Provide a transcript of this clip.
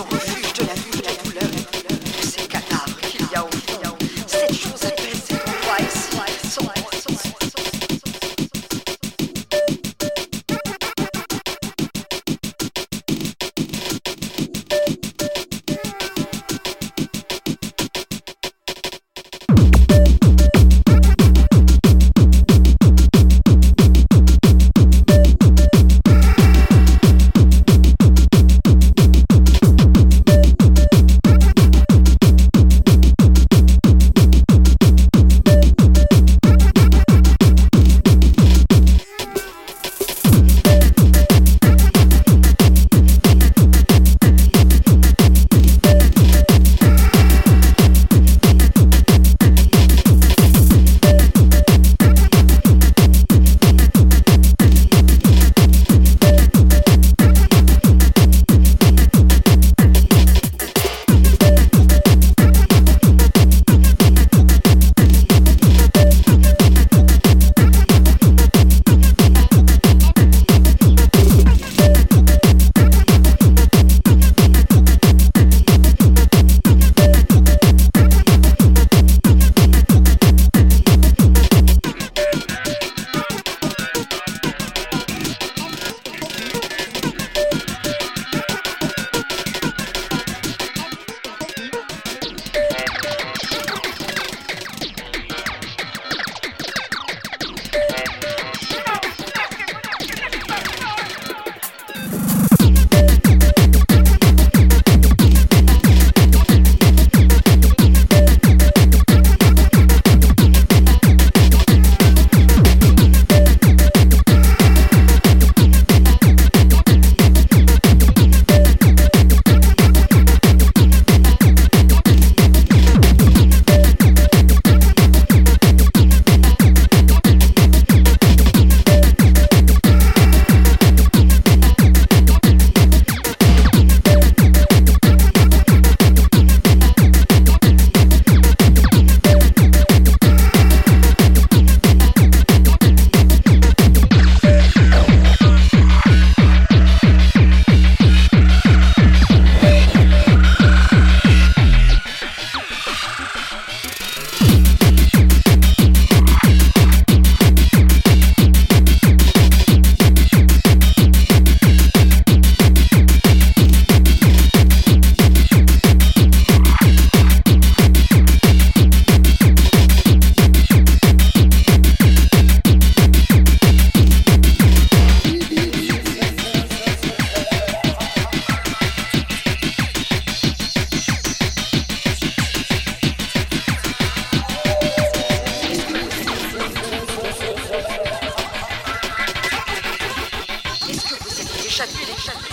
rejetés. châtelet, les châtelet.